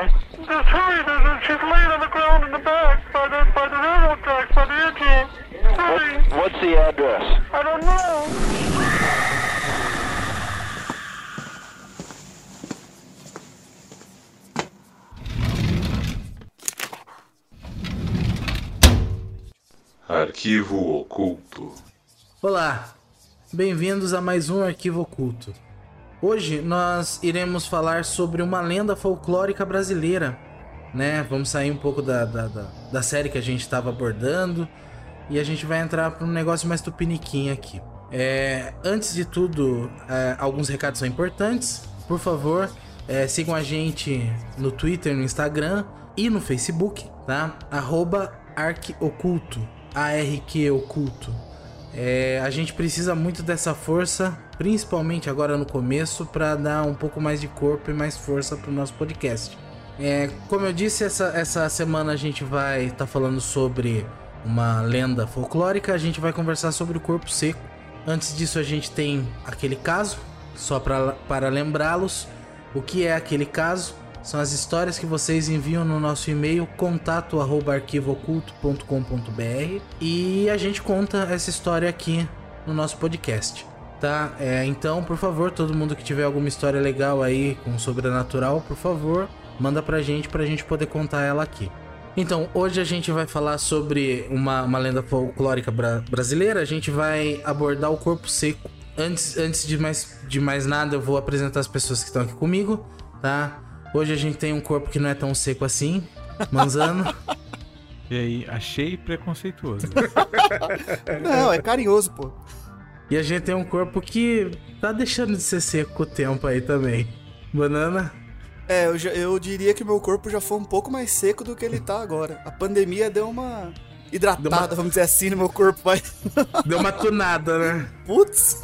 there? That's her. There's, she's laying on the ground in the back by the by the railroad tracks by the engine. Hurry! What, what's the address? I don't know. Arquivo Oculto. Olá, bem-vindos a mais um Arquivo Oculto. Hoje nós iremos falar sobre uma lenda folclórica brasileira, né? Vamos sair um pouco da, da, da, da série que a gente estava abordando e a gente vai entrar para um negócio mais tupiniquim aqui. É, antes de tudo, é, alguns recados são importantes. Por favor, é, sigam a gente no Twitter, no Instagram e no Facebook, tá? Arroba Arquioculto, A-R-Q Oculto. É, a gente precisa muito dessa força, principalmente agora no começo, para dar um pouco mais de corpo e mais força para o nosso podcast. É, como eu disse, essa, essa semana a gente vai estar falando sobre uma lenda folclórica, a gente vai conversar sobre o corpo seco. Antes disso, a gente tem aquele caso, só pra, para lembrá-los. O que é aquele caso? São as histórias que vocês enviam no nosso e-mail contato@arquivooculto.com.br e a gente conta essa história aqui no nosso podcast, tá? É, então, por favor, todo mundo que tiver alguma história legal aí com sobrenatural, por favor, manda pra gente pra gente poder contar ela aqui. Então, hoje a gente vai falar sobre uma, uma lenda folclórica bra brasileira. A gente vai abordar o corpo seco. Antes, antes de, mais, de mais nada, eu vou apresentar as pessoas que estão aqui comigo, tá? Hoje a gente tem um corpo que não é tão seco assim. Manzano. E aí, achei preconceituoso. Não, é carinhoso, pô. E a gente tem um corpo que tá deixando de ser seco com o tempo aí também. Banana. É, eu, já- eu diria que meu corpo já foi um pouco mais seco do que ele tá agora. A pandemia deu uma hidratada, Deu uma- vamos dizer assim, no meu corpo, vai. Deu uma tunada, né? Putz!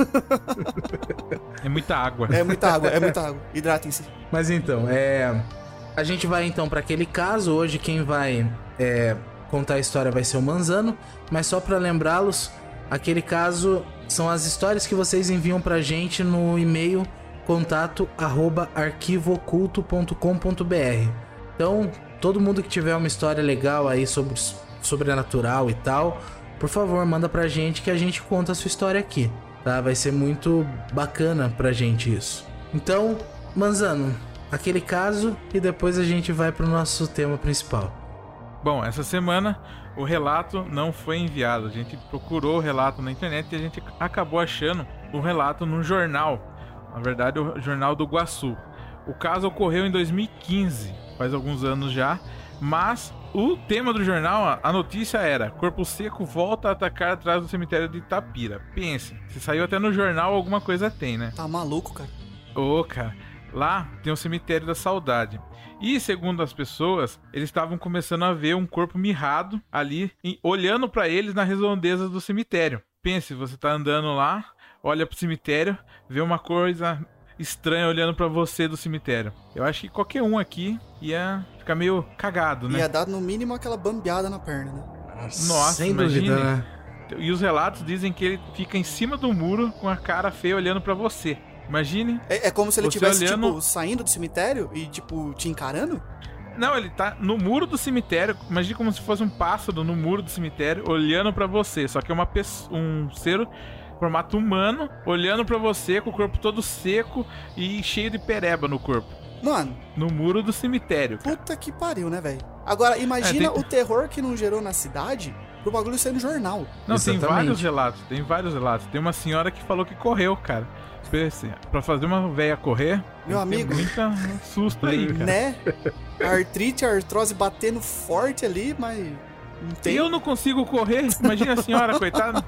É muita água. É muita água, é muita água. Hidratem-se. Mas então, é. A gente vai então para aquele caso. Hoje quem vai é, contar a história vai ser o Manzano. Mas só para lembrá-los, aquele caso são as histórias que vocês enviam pra gente no e-mail contato arroba. Então, todo mundo que tiver uma história legal aí sobre sobrenatural e tal, por favor, manda pra gente que a gente conta a sua história aqui, tá? Vai ser muito bacana pra gente isso. Então, Manzano, aquele caso e depois a gente vai pro nosso tema principal. Bom, essa semana o relato não foi enviado. A gente procurou o relato na internet e a gente acabou achando o relato num jornal. Na verdade, o Jornal do Guaçu. O caso ocorreu em 2015, faz alguns anos já, mas o tema do jornal, a- notícia era: Corpo Seco volta a atacar atrás do cemitério de Itapira. Pense, se saiu até no jornal, alguma coisa tem, né? Tá maluco, cara. Ô, cara, lá tem o cemitério da saudade. E segundo as pessoas, eles estavam começando a ver um corpo mirrado ali, olhando pra eles na redondeza do cemitério. Pense, você tá andando lá, olha pro cemitério, vê uma coisa estranha olhando pra você do cemitério. Eu acho que qualquer um aqui ia ficar meio cagado, né? Ia dar no mínimo aquela bambeada na perna, né? Nossa, sem dúvida, imagine. né? E os relatos dizem que ele fica em cima do muro com a cara feia olhando pra você. Imagine É, é como se ele estivesse, olhando- tipo, saindo do cemitério e, tipo, te encarando? Não, ele tá no muro do cemitério. Imagina como se fosse um pássaro no muro do cemitério olhando pra você. Só que é uma pessoa, um ser formato humano olhando pra você com o corpo todo seco e cheio de pereba no corpo. Mano, No muro do cemitério. cara. puta que pariu, né, velho? Agora, imagina É, tem- o terror que não gerou na cidade pro bagulho sair no jornal. Não, tem Exatamente. vários relatos. Tem vários relatos. Tem uma senhora que falou que correu, cara. Pense, Pra fazer uma véia correr, Meu amigo. muita susto aí, cara. Né? Artrite, a artrose batendo forte ali, mas não tem. Eu não consigo correr. Imagina a senhora, coitada.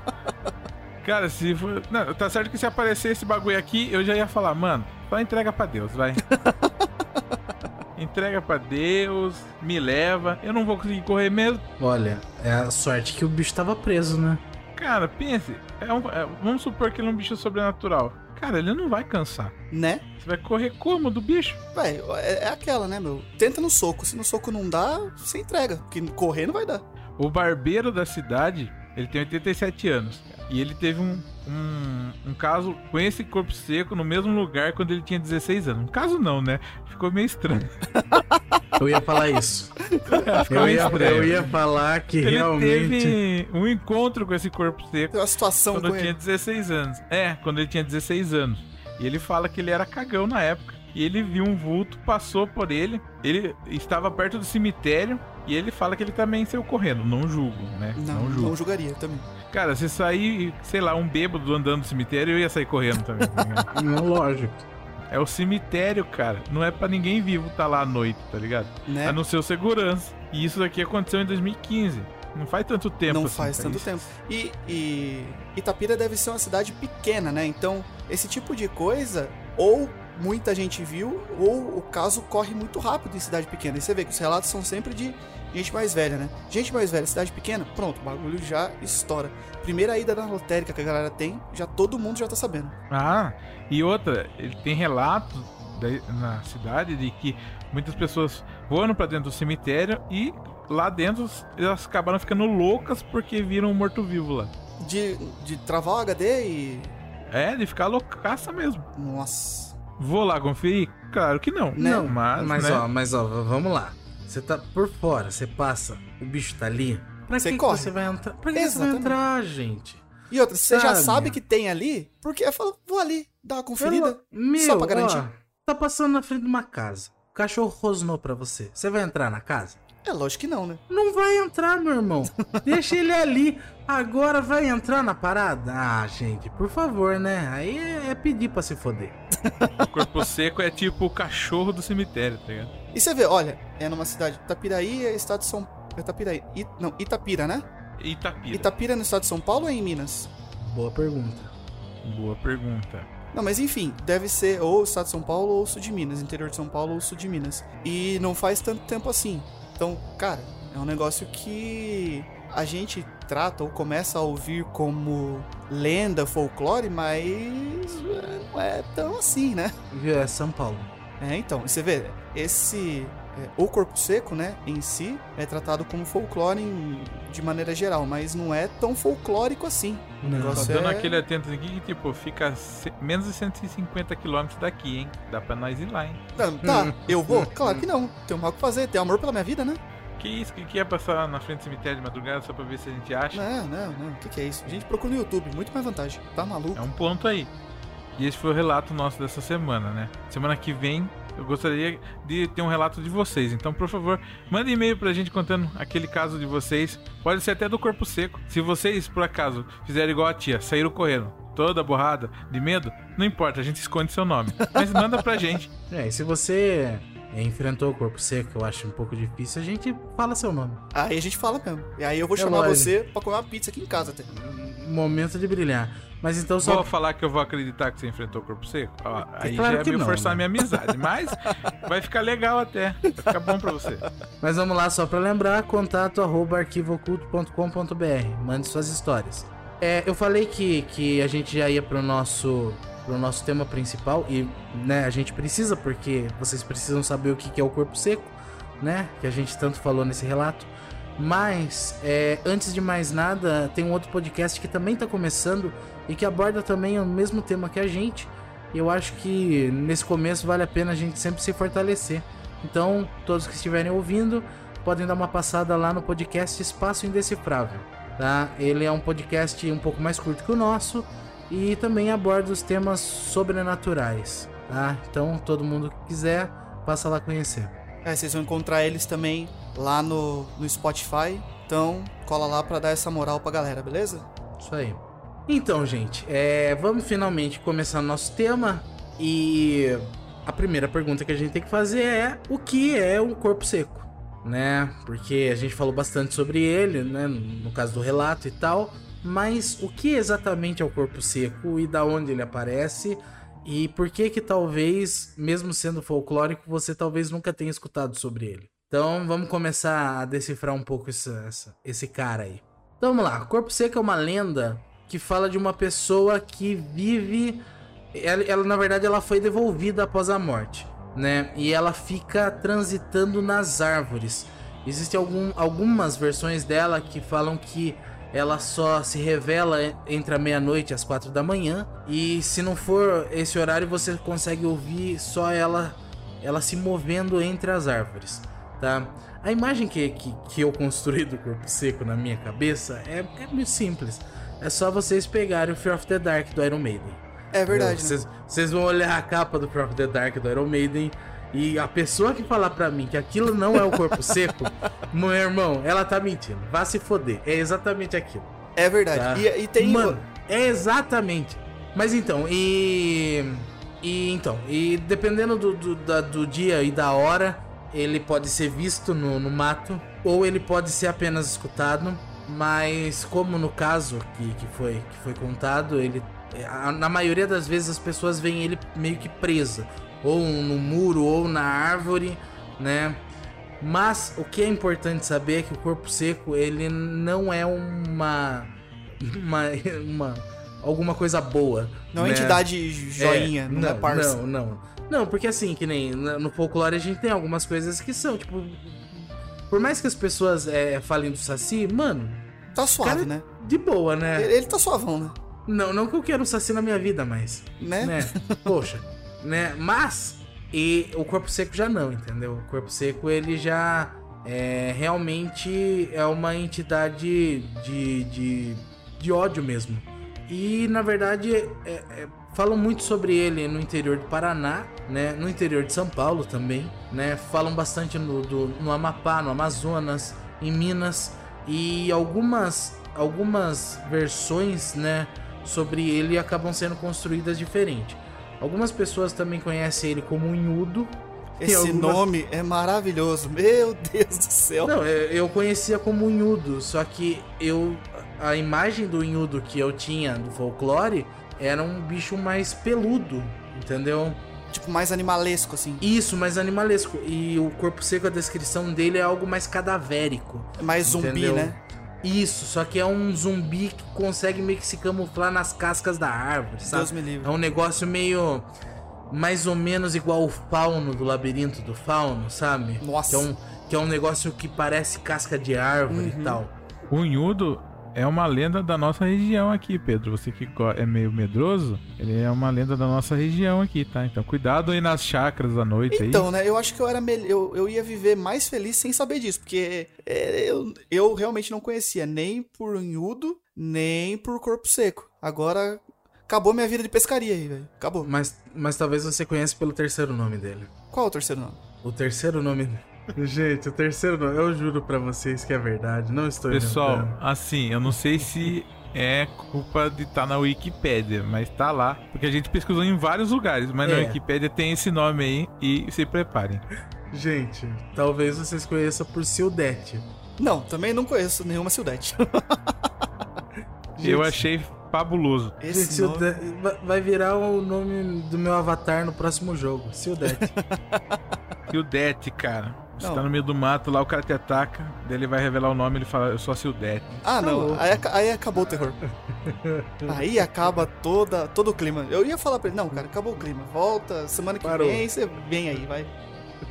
Cara, se for. Não, tá certo que se aparecer esse bagulho aqui, eu já ia falar, mano, só entrega pra Deus, vai. entrega pra Deus, me leva. Eu não vou conseguir correr mesmo. Olha, é a sorte que o bicho tava preso, né? Cara, pense. É um- é- vamos supor que ele é um bicho sobrenatural. Cara, ele não vai cansar. Né? Você vai correr como do bicho? Véi, é, é aquela, né, meu? Tenta no soco. Se no soco não dá, você entrega. Porque correr não vai dar. O barbeiro da cidade, ele tem 87 anos. E ele teve um, um, um caso com esse corpo seco no mesmo lugar quando ele tinha 16 anos. Um caso não, né? Ficou meio estranho. Eu ia falar isso. Eu ia, eu ia falar que Ele realmente. teve um encontro com esse corpo seco Tem uma situação quando com eu tinha ele. 16 anos. É, quando ele tinha 16 anos. E ele fala que ele era cagão na época. E ele viu um vulto, passou por ele. Ele estava perto do cemitério. E ele fala que ele também saiu correndo. Não julgo, né? Não, julgo. não julgaria também. Cara, se sair, sei lá, um bêbado andando no cemitério, eu ia sair correndo também. tá? Não, lógico. é o cemitério, cara. Não é pra ninguém vivo tá lá à noite, tá ligado? Né? A não ser o segurança. E isso daqui aconteceu em 2015. Não faz tanto tempo não assim, faz pra tanto isso. tempo. E, e Itapira deve ser uma cidade pequena, né? Então, esse tipo de coisa, ou muita gente viu, ou o caso corre muito rápido em cidade pequena. E você vê que os relatos são sempre de gente mais velha, né? Gente mais velha, cidade pequena, pronto, o bagulho já estoura. Primeira ida na lotérica que a galera tem, já todo mundo já tá sabendo. Ah, e outra, ele tem relatos da- na cidade de que muitas pessoas foram pra dentro do cemitério e lá dentro elas acabaram ficando loucas porque viram um morto-vivo lá. De, de travar o HD e. É, de ficar loucaça mesmo. Nossa. Vou lá conferir? Claro que não. Não, mas, Mas né? ó, mas ó, vamos lá. Você tá por fora, você passa, o bicho tá ali. Pra Você que, que corre. você vai entrar? Pra que, que você vai entrar, gente? E outra, você já Sabe? que tem ali, porque eu falo, vou ali, dar uma conferida. Meu, só pra garantir. ó, tá passando na frente de uma casa. O cachorro rosnou pra você. Você vai entrar na casa? É lógico que não, né? Não vai entrar, meu irmão. Deixa ele ali. Agora vai entrar na parada? Ah, gente, por favor, né? Aí é, é pedir pra se foder. O corpo seco é tipo o cachorro do cemitério, tá ligado? E você vê, olha, é numa cidade. Itapiraí é estado de São é Itapiraí. I- não, Itapira, né? Itapira. Itapira é no estado de São Paulo ou é em Minas? Boa pergunta. Boa pergunta. Não, mas enfim, deve ser ou o estado de São Paulo ou o sul de Minas, interior de São Paulo ou sul de Minas. E não faz tanto tempo assim. Então, cara, é um negócio que a gente trata ou começa a ouvir como lenda, folclore, mas é, não é tão assim, né? Viu? É São Paulo. É, então, você vê, esse. é, o corpo seco, né, em si, é tratado como folclore em- de maneira geral, mas não é tão folclórico assim. O Não. Tá dando é... aquele atento aqui que, tipo, fica menos de 150 quilômetros daqui, hein? Dá pra nós ir lá, hein? Tá, tá, eu vou? Claro que não. Tenho mal o que fazer, tenho amor pela minha vida, né? Que isso? Que, que é passar na frente do cemitério de madrugada só pra ver se a gente acha? Não, não, não. O que, que é isso? A gente procura no YouTube, muito mais vantagem. Tá maluco? É um ponto aí. E esse foi o relato nosso dessa semana, né? Semana que vem eu gostaria de ter um relato de vocês. Então, por favor, manda e-mail pra gente contando aquele caso de vocês. Pode ser até do corpo seco. Se vocês, por acaso, fizerem igual a tia, saíram correndo, toda borrada, de medo, não importa, a gente esconde seu nome. Mas manda pra gente. É, e se você enfrentou o corpo seco, eu acho um pouco difícil, a gente fala seu nome. Aí a gente fala mesmo. E aí eu vou É chamar lógico. você pra comer uma pizza aqui em casa até. Momento de brilhar. Mas então só. Vou falar que eu vou acreditar que você enfrentou o corpo seco? Ó, aí claro já é que meio não, forçar né? a minha amizade. Mas vai ficar legal até. Vai ficar bom pra você. Mas vamos lá, só pra lembrar, contato arroba arquivoculto.com.br. Mande suas histórias. É, eu falei que, que a gente já ia pro nosso, pro nosso tema principal e né, a gente precisa, porque vocês precisam saber o que é o corpo seco, né? Que a gente tanto falou nesse relato. Mas, é, antes de mais nada, tem um outro podcast que também tá começando e que aborda também o mesmo tema que a gente. E eu acho que nesse começo vale a pena a gente sempre se fortalecer. Então, todos que estiverem ouvindo, podem dar uma passada lá no podcast Espaço Indecifrável, tá? Ele é um podcast um pouco mais curto que o nosso e também aborda os temas sobrenaturais, tá? Então, todo mundo que quiser, passa lá conhecer. É, vocês vão encontrar eles também lá no, no Spotify. Então, cola lá pra dar essa moral pra galera, beleza? Isso aí. Então, gente, é, vamos finalmente começar nosso tema e a primeira pergunta que a gente tem que fazer é o que é um corpo seco, né? Porque a gente falou bastante sobre ele, né? No caso do relato e tal, mas o que exatamente é o corpo seco e da onde ele aparece e por que que talvez, mesmo sendo folclórico, você talvez nunca tenha escutado sobre ele? Então, vamos começar a decifrar um pouco essa- esse cara aí. Então vamos lá, Corpo Seco é uma lenda que fala de uma pessoa que vive. Ela, ela, na verdade, ela foi devolvida após a morte, né? E ela fica transitando nas árvores. Existem algum, algumas versões dela que falam que ela só se revela entre a meia-noite e as quatro da manhã. E se não for esse horário, você consegue ouvir só ela, ela se movendo entre as árvores. tá? A imagem que, que, que eu construí do corpo seco na minha cabeça é, é muito simples. É só vocês pegarem o Fear of the Dark do Iron Maiden. É verdade, né? Vocês, vocês vão olhar a capa do Fear of the Dark do Iron Maiden e a pessoa que falar pra mim que aquilo não é o corpo seco, meu irmão, ela tá mentindo. Vá se foder. É exatamente aquilo. É verdade. Tá? E, e tem. Mano, é exatamente. Mas então, e. E então, e dependendo do, do, da- do dia e da hora, ele pode ser visto no, no mato, ou ele pode ser apenas escutado. Mas como no caso que, que, foi, que foi contado, ele. a- Na maioria das vezes as pessoas veem ele meio que presa. Ou no muro, ou na árvore, né? Mas o que é importante saber é que o corpo seco ele não é uma uma, uma alguma coisa boa. Não é né? entidade joinha, não, é parça. Não, não. Não, porque assim, que nem no folclore a gente tem algumas coisas que são, tipo. Por mais que as pessoas é, falem do Saci, mano, Tá suave, Cara, né? de boa, né? Ele, ele tá suavão, né? Não, não que eu quero um Saci na minha vida, mas. Né? Né? Poxa, né? Mas. E o corpo seco já não, entendeu? O corpo seco ele já é realmente é uma entidade de, de, de ódio mesmo. E na verdade é- é- falam muito sobre ele no interior do Paraná, né? No interior de São Paulo também, né? Falam bastante no, do- no Amapá, no Amazonas, em Minas e algumas algumas versões, né? Sobre ele acabam sendo construídas diferente. Algumas pessoas também conhecem ele como Unhudo. e Esse algumas- nome é maravilhoso. Meu Deus do céu. Não, eu eu conhecia como Unhudo, só que eu a imagem do Unhudo que eu tinha do folclore era um bicho mais peludo, entendeu? Tipo, mais animalesco, assim. Isso, mais animalesco. E o corpo seco, a descrição dele é algo mais cadavérico. Mais zumbi, Entendeu? né? Isso, só que é um zumbi que consegue meio que se camuflar nas cascas da árvore, sabe? Deus me livre. É um negócio meio. Mais ou menos igual o fauno do labirinto do fauno, sabe? Nossa. Que é um, que é um negócio que parece casca de árvore Uhum. e tal. O Unhudo é uma lenda da nossa região aqui, Pedro. Você que é meio medroso, ele é uma lenda da nossa região aqui, tá? Então cuidado aí nas chakras à noite aí. Então, né? Eu acho que eu era mel- eu, eu ia viver mais feliz sem saber disso, porque é, eu, eu realmente não conhecia nem por unhudo, nem por corpo seco. Agora acabou minha vida de pescaria aí, velho. Acabou. Mas, mas talvez você conheça pelo terceiro nome dele. Qual é o terceiro nome? O terceiro nome. Gente, o terceiro nome, eu juro pra vocês que é verdade. Não estou Pessoal, inventando. assim, eu não sei se é culpa de estar na Wikipédia, mas tá lá. Porque a gente pesquisou em vários lugares, mas na É. Wikipédia tem esse nome aí e se preparem. Gente, talvez vocês conheçam por Sildete. Não, também não conheço nenhuma Sildete. Eu achei fabuloso. Esse Gente, nome... Vai virar o nome do meu avatar no próximo jogo. Sildete. Sildete, cara. Você Não. tá no meio do mato lá, o cara te ataca, daí ele vai revelar o nome ele fala, eu sou a Sildete. Ah, não. louco. Aí, aí acabou o terror. aí acaba toda, todo o clima. Eu ia falar pra ele, não, cara, acabou o clima. Volta, semana que Parou. vem, você vem aí, vai.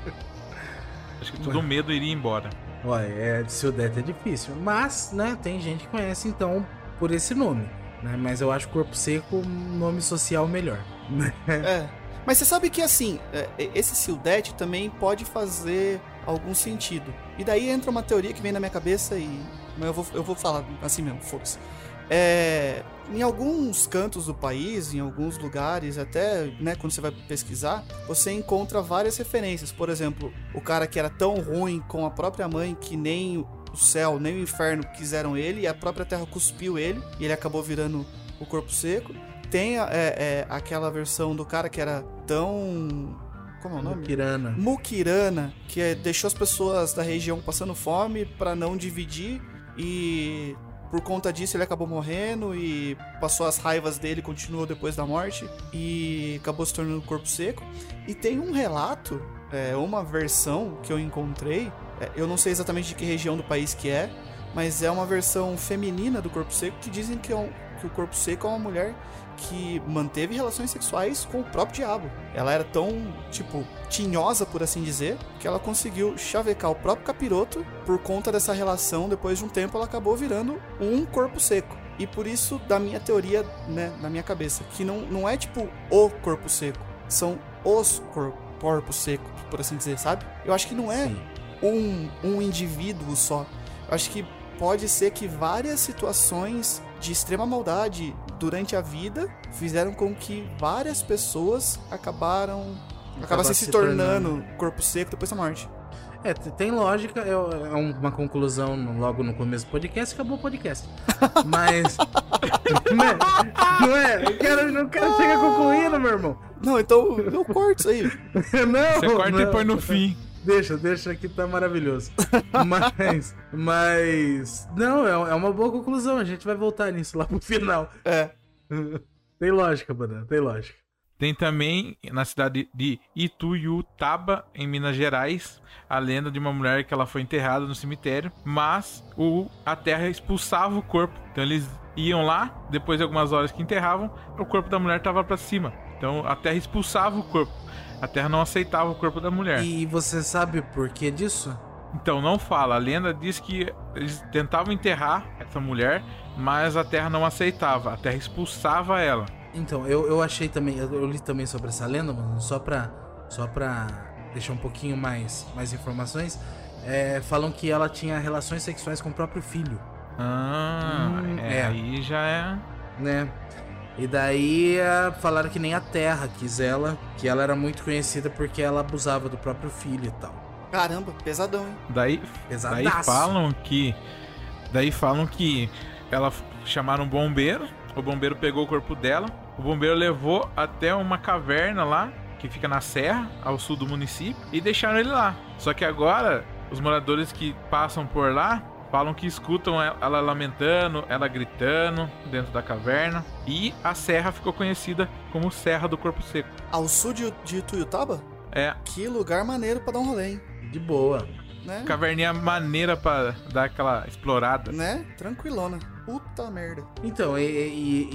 Acho que todo medo iria embora. Olha, é, Sildete é difícil. Mas, né, tem gente que conhece então por esse nome. Né? Mas eu acho Corpo Seco um nome social melhor. É. Mas você sabe que assim, é, esse Sildete também pode fazer algum sentido. E daí entra uma teoria que vem na minha cabeça e. Mas eu vou, eu vou falar assim mesmo, foda-se. É, em alguns cantos do país, em alguns lugares, até né, quando você vai pesquisar, você encontra várias referências. Por exemplo, o cara que era tão ruim com a própria mãe que nem o céu, nem o inferno quiseram ele, e a própria terra cuspiu ele, e ele acabou virando o corpo seco. Tem é, é, aquela versão do cara que era tão. Como é o nome? Pirana. Mukirana, que é, deixou as pessoas da região passando fome pra não dividir e por conta disso ele acabou morrendo e passou as raivas dele, continuou depois da morte e acabou se tornando corpo seco. E tem um relato, é, uma versão que eu encontrei, é, eu não sei exatamente de que região do país que é, mas é uma versão feminina do corpo seco que dizem que, é um- que o corpo seco é uma mulher que manteve relações sexuais com o próprio diabo. Ela era tão, tipo, tinhosa, por assim dizer, que ela conseguiu chavecar o próprio capiroto. Por conta dessa relação, depois de um tempo, ela acabou virando um corpo seco. E por isso, da minha teoria, né, na minha cabeça, que não, não é tipo o corpo seco, são os cor corpos secos, por assim dizer, sabe? Eu acho que não é Sim. um, um indivíduo só. Eu acho que pode ser que várias situações de extrema maldade durante a vida fizeram com que várias pessoas acabaram acabassem se, se tornando corpo seco depois da morte. É, tem lógica, é uma conclusão logo no começo do podcast, acabou o podcast. Mas. não é? Não é? Quero, não quero chegar concluindo, meu irmão. Não, então eu corto isso aí. Não, Você corta e não. põe no fim. Deixa, deixa que tá maravilhoso. Mas. Mas. Não, é, é uma boa conclusão. A gente vai voltar nisso lá pro final. É. Tem lógica, banana, tem lógica. Tem também na cidade de Ituiutaba, em Minas Gerais, a lenda de uma mulher que ela foi enterrada no cemitério, mas o, a terra expulsava o corpo. Então eles iam lá, depois de algumas horas que enterravam, o corpo da mulher estava para cima. Então a terra expulsava o corpo. A terra não aceitava o corpo da mulher. E você sabe o porquê disso? Então não fala. A lenda diz que eles tentavam enterrar essa mulher, mas a terra não aceitava. A terra expulsava ela. Então, eu, eu achei também, eu eu li também sobre essa lenda, mano, só pra, só pra deixar um pouquinho mais, mais informações. É, falam que ela tinha relações sexuais com o próprio filho, Ah, Hum, é, é. aí já é. né? E daí é, falaram que nem a Terra quis ela, que ela era muito conhecida porque ela abusava do próprio filho e tal. Caramba, pesadão, hein? Daí, Pesadaço. daí falam que. Daí falam que ela chamaram um bombeiro. O bombeiro pegou o corpo dela. O bombeiro levou até uma caverna lá, que fica na serra, ao sul do município, e deixaram ele lá. Só que agora, os moradores que passam por lá falam que escutam ela lamentando, ela gritando dentro da caverna. E a serra ficou conhecida como Serra do Corpo Seco. Ao sul de, de Tuiutaba? É, Que lugar maneiro pra dar um rolê, hein? De boa. Né? caverninha maneira pra dar aquela explorada. Né? Tranquilona. Puta merda. Então, e, e-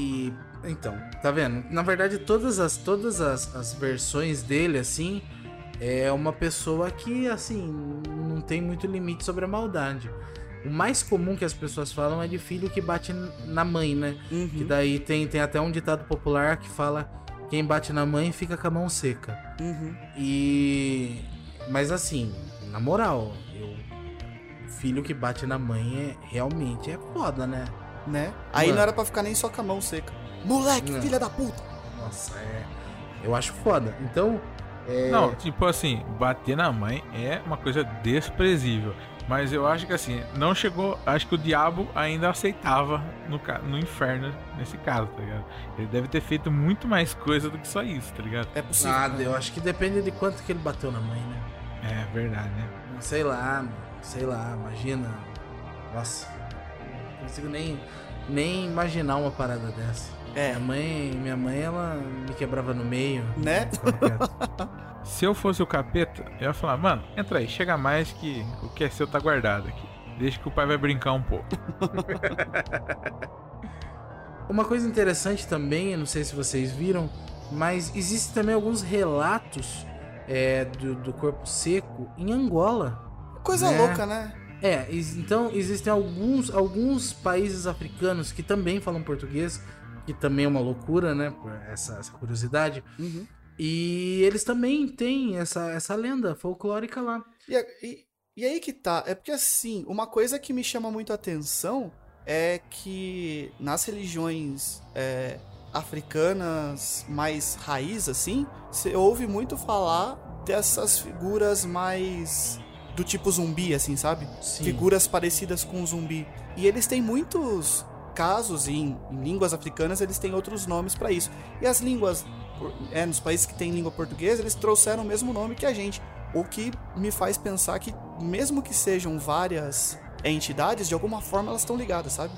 e- então, tá vendo? Na verdade, todas as todas as, as versões dele assim é uma pessoa que assim não tem muito limite sobre a maldade. O mais comum que as pessoas falam é de filho que bate na mãe, né? Uhum. Que daí tem, tem até um ditado popular que fala quem bate na mãe fica com a mão seca. Uhum. E mas assim, na moral, eu filho que bate na mãe é realmente é foda, né? Né? Aí Mano. não era pra ficar nem só com a mão seca. Moleque, Não. filha da puta. Nossa, é. Eu acho foda. Então, é. Não, tipo assim, bater na mãe é uma coisa desprezível. Mas eu acho que assim, não chegou. Acho que o diabo ainda aceitava no, no inferno nesse caso, tá ligado? Ele deve ter feito muito mais coisa do que só isso, tá ligado? É possível. Ah, né? eu acho que depende de quanto que ele bateu na mãe, né? É verdade, né? Sei lá, mano. sei lá, imagina. Nossa, não consigo nem, nem imaginar uma parada dessa. É, Minha mãe, minha mãe, ela me quebrava no meio. né? quieto. Se eu fosse o capeta, eu ia falar, mano, entra aí, chega mais que o que é seu tá guardado aqui. Deixa que o pai vai brincar um pouco. Uma coisa interessante também, eu não sei se vocês viram, mas existem também alguns relatos é, do, do corpo seco em Angola. Coisa Né? louca, né? É, então existem alguns, alguns países africanos que também falam português, que também é uma loucura, né? Essa, essa curiosidade. Uhum. E eles também têm essa, essa lenda folclórica lá. E, e- e aí que tá, é porque assim, uma coisa que me chama muito a atenção é que nas religiões é, africanas mais raiz, assim, você ouve muito falar dessas figuras mais do tipo zumbi, assim, sabe? Sim. Figuras parecidas com zumbi. E eles têm muitos casos, e em, em línguas africanas eles têm outros nomes pra isso. E as línguas, é, nos países que têm língua portuguesa, eles trouxeram o mesmo nome que a gente. O que me faz pensar que, mesmo que sejam várias entidades, de alguma forma elas estão ligadas, sabe?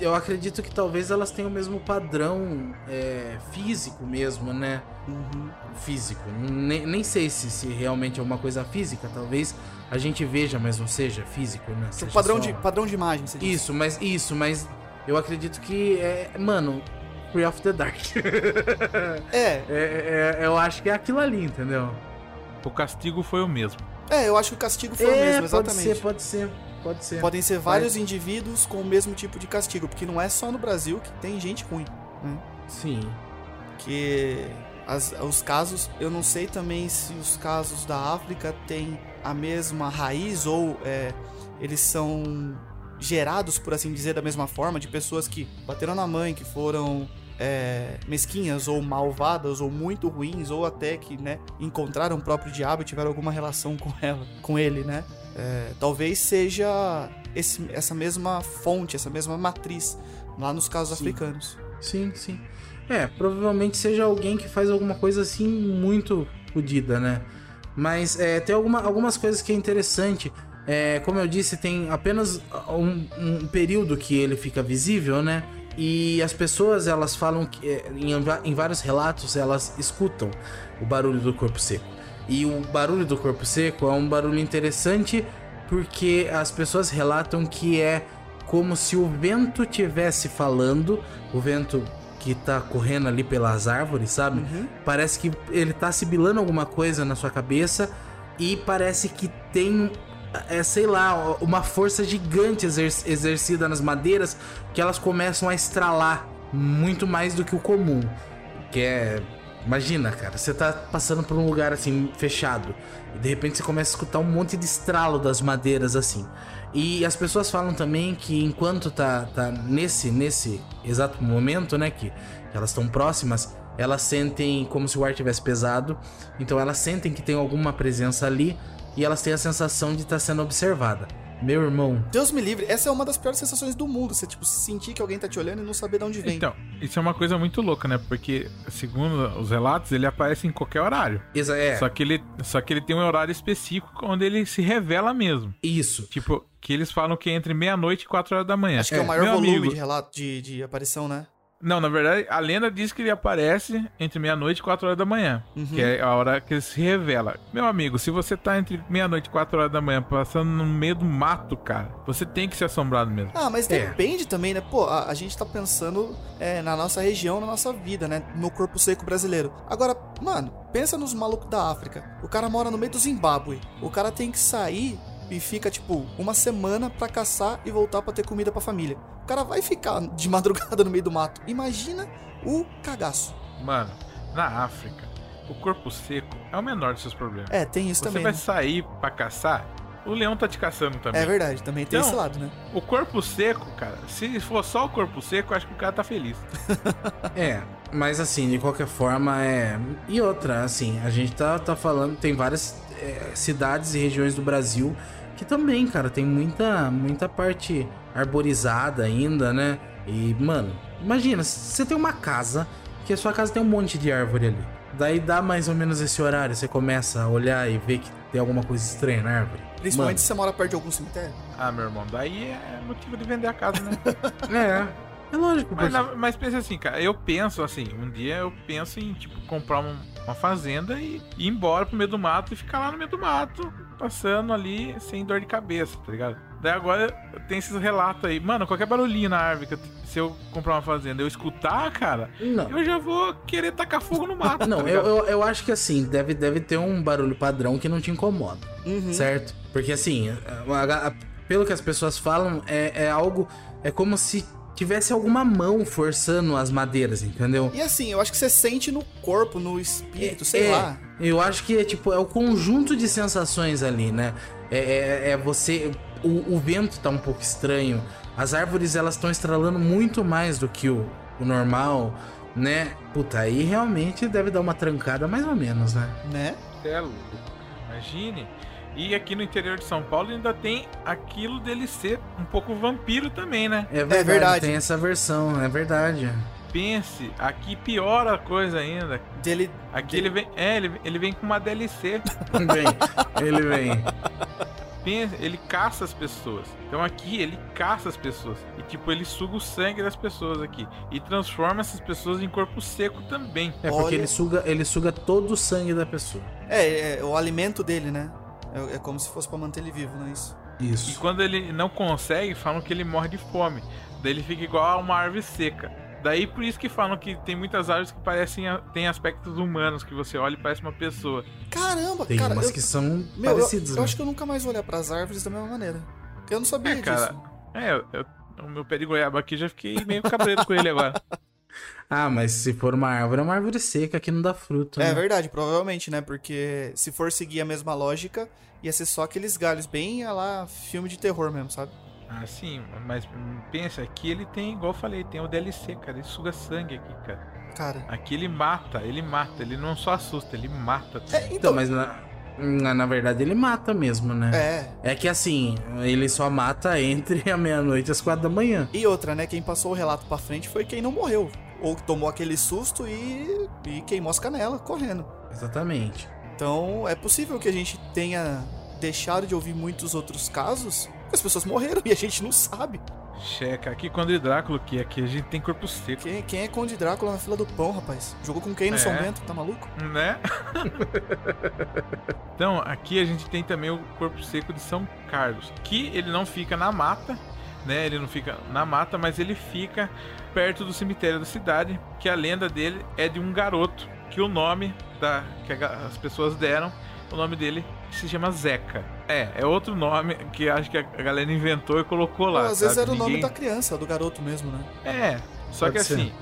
Eu acredito que talvez elas tenham o mesmo padrão é, físico mesmo, né? Uhum. Físico. Nem, nem sei se, se realmente é uma coisa física. Talvez a gente veja, mas não seja físico, né? O Seja padrão, só- de, padrão de imagem, você diz. Isso, mas isso, mas eu acredito que é. Mano, Free of the Dark. É, É, é- eu acho que é aquilo ali, entendeu? O castigo foi o mesmo. é, eu acho que o castigo foi o é, mesmo, pode exatamente. ser, pode ser, pode ser. Podem ser vários indivíduos com o mesmo tipo de castigo, porque não é só no Brasil que tem gente ruim. Sim. Que as- os casos, eu não sei também se os casos da África têm a mesma raiz ou é, eles são gerados, por assim dizer, da mesma forma, de pessoas que bateram na mãe, que foram é, mesquinhas ou malvadas ou muito ruins ou até que né, encontraram o próprio diabo e tiveram alguma relação com ela, com ele, né? É, talvez seja esse, essa mesma fonte, essa mesma matriz lá nos casos Sim. africanos. Sim, sim. É, provavelmente seja alguém que faz alguma coisa assim muito fodida, né? Mas é, tem alguma, algumas coisas que é interessante. É, como eu disse, tem apenas um, um período que ele fica visível, né? E as pessoas, elas falam que é, em, em vários relatos, elas escutam o barulho do corpo seco. E o barulho do corpo seco é um barulho interessante porque as pessoas relatam que é como se o vento tivesse falando, o vento que tá correndo ali pelas árvores, sabe? Parece que ele tá sibilando alguma coisa na sua cabeça e parece que tem, é, sei lá, uma força gigante exer- exercida nas madeiras que elas começam a estralar muito mais do que o comum. Que é. Imagina, cara, você tá passando por um lugar assim, fechado, e de repente você começa a escutar um monte de estralo das madeiras assim. E as pessoas falam também que enquanto tá, tá nesse, nesse exato momento, né, que, elas estão próximas, elas sentem como se o ar tivesse pesado, então elas sentem que tem alguma presença ali e elas têm a sensação de estar sendo observada. Meu irmão, Deus me livre, essa é uma das piores sensações do mundo, você tipo sentir que alguém tá te olhando e não saber de onde vem. Então, isso é uma coisa muito louca, né? Porque, segundo os relatos, ele aparece em qualquer horário. exa- é, Só, que ele, só que ele tem um horário específico onde ele se revela mesmo. isso. Tipo, que eles falam que é entre meia-noite e quatro horas da manhã. Acho que é, o maior Meu volume amigo- de relato de, de aparição, né? Não, na verdade, a lenda diz que ele aparece entre meia-noite e quatro horas da manhã. Uhum. Que é a hora que ele se revela. Meu amigo, se você tá entre meia-noite e quatro horas da manhã passando no meio do mato, cara, você tem que ser assombrado mesmo. Ah, mas É. depende também, né? Pô, a, a gente tá pensando é, na nossa região, na nossa vida, né? No corpo seco brasileiro. Agora, mano, pensa nos malucos da África. O cara mora no meio do Zimbábue. O cara tem que sair e fica, tipo, uma semana pra caçar e voltar pra ter comida pra família. O cara vai ficar de madrugada no meio do mato. Imagina o cagaço. Mano, na África, o corpo seco é o menor dos seus problemas. É, tem isso você também. vai né? sair pra caçar, o leão tá te caçando também. É verdade, também tem Então, esse lado, né? O corpo seco, cara, se for só o corpo seco, eu acho que o cara tá feliz. É, mas assim, de qualquer forma, é. E outra, assim, a gente tá, tá falando, tem várias é, cidades e regiões do Brasil que também, cara, tem muita, muita parte arborizada ainda, né? E, mano, imagina, você tem uma casa, que a sua casa tem um monte de árvore ali. Daí dá mais ou menos esse horário, você começa a olhar e ver que tem alguma coisa estranha na árvore. Principalmente Mano, se você mora perto de algum cemitério. Ah, meu irmão, daí é motivo de vender a casa, né? É, é lógico, Mas, na- mas pensa assim, cara, eu penso assim, um dia eu penso em, tipo, comprar um- uma fazenda e ir embora pro meio do mato e ficar lá no meio do mato, passando ali sem dor de cabeça, tá ligado? Daí agora tem esses relatos aí. Mano, qualquer barulhinho na árvore, que eu- se eu comprar uma fazenda eu escutar, cara, Não. eu já vou querer tacar fogo no mato. Não, tá eu, eu, eu acho que assim, deve, deve ter um barulho padrão que não te incomoda, Uhum. certo? Porque assim, a- a- pelo que as pessoas falam, é, é algo. É como se tivesse alguma mão forçando as madeiras, entendeu? E assim, eu acho que você sente no corpo, no espírito, sei É, lá. Eu acho que é tipo, é o conjunto de sensações ali, né? É, é, é você. O, o vento tá um pouco estranho. As árvores elas estão estralando muito mais do que o, o normal, né? Puta, aí realmente deve dar uma trancada mais ou menos, né? Né? É louco. Imagine. E aqui no interior de São Paulo ainda tem aquilo dele ser um pouco vampiro também, né? É verdade, verdade. tem essa versão, é verdade. Pense, aqui piora a coisa ainda. Dele. Aqui ele vem, é, ele, ele vem com uma DLC. Vem, ele vem. Pense, ele caça as pessoas. Então aqui ele caça as pessoas. E tipo, ele suga o sangue das pessoas aqui. E transforma essas pessoas em corpo seco também. É porque Olha. ele suga, ele suga todo o sangue da pessoa. É, é o alimento dele, né? É, é como se fosse pra manter ele vivo, não é isso? E Isso. quando ele não consegue, falam que ele morre de fome. Daí ele fica igual a uma árvore seca. Daí por isso que falam que tem muitas árvores que parecem têm aspectos humanos, que você olha e parece uma pessoa. Caramba, Tem cara. umas eu, que são meu, eu, parecidas. eu né? acho que eu nunca mais vou olhar pras árvores da mesma maneira. Porque eu não sabia É, cara. disso. É, eu- eu- o meu pé de goiaba aqui já fiquei meio cabreiro com ele agora. Ah, mas se for uma árvore, é uma árvore seca que não dá fruto. É né? verdade, provavelmente, né? Porque se for seguir a mesma lógica, ia ser só aqueles galhos, bem a lá, filme de terror mesmo, sabe? Ah, sim, mas pensa, aqui ele tem, igual eu falei, tem o DLC, cara. Ele suga sangue aqui, cara. Cara. Aqui ele mata, ele mata, ele não só assusta, ele mata. É, Então, então, mas na, na, na verdade ele mata mesmo, né? é. É que assim, ele só mata entre a meia-noite e as quatro da manhã. E outra, né? Quem passou o relato pra frente foi quem não morreu. Ou tomou aquele susto e, e queimou as canelas correndo. Exatamente. Então, é possível que a gente tenha deixado de ouvir muitos outros casos as pessoas morreram e a gente não sabe. Checa, aqui quando o Drácula, que aqui a gente tem corpo seco, Quem, quem é Conde Drácula na fila do pão, rapaz? Jogou com quem no É. São Bento? Tá maluco? né? então, aqui a gente tem também o corpo seco de São Carlos, que ele não fica na mata, né? Ele não fica na mata, mas ele fica perto do cemitério da cidade, que a lenda dele é de um garoto, que o nome da que as pessoas deram, o nome dele se chama Zeca. É, é outro nome que acho que a galera inventou e colocou lá. Ou, às vezes sabe? era o nome Ninguém- da criança, do garoto mesmo, né? é, só Pode que ser. assim,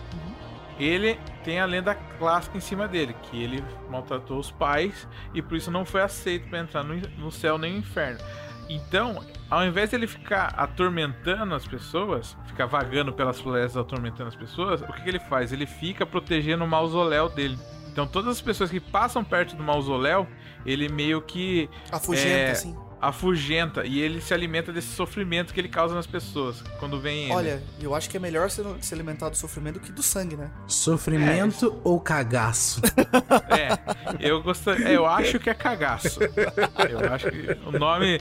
ele tem a lenda clássica em cima dele, que ele maltratou os pais e por isso não foi aceito para entrar no, no céu nem no inferno. Então, ao invés de ele ficar atormentando as pessoas, ficar vagando pelas florestas atormentando as pessoas, o que, que ele faz? Ele fica protegendo o mausoléu dele. Então, todas as pessoas que passam perto do mausoléu, ele meio que Afugenta, É, assim. afugenta e ele se alimenta desse sofrimento que ele causa nas pessoas quando vem ele. Olha, eu acho que é melhor se, se alimentar do sofrimento do que do sangue, né? Sofrimento ou cagaço? É, eu gostaria. Eu acho que é cagaço. Eu acho que o nome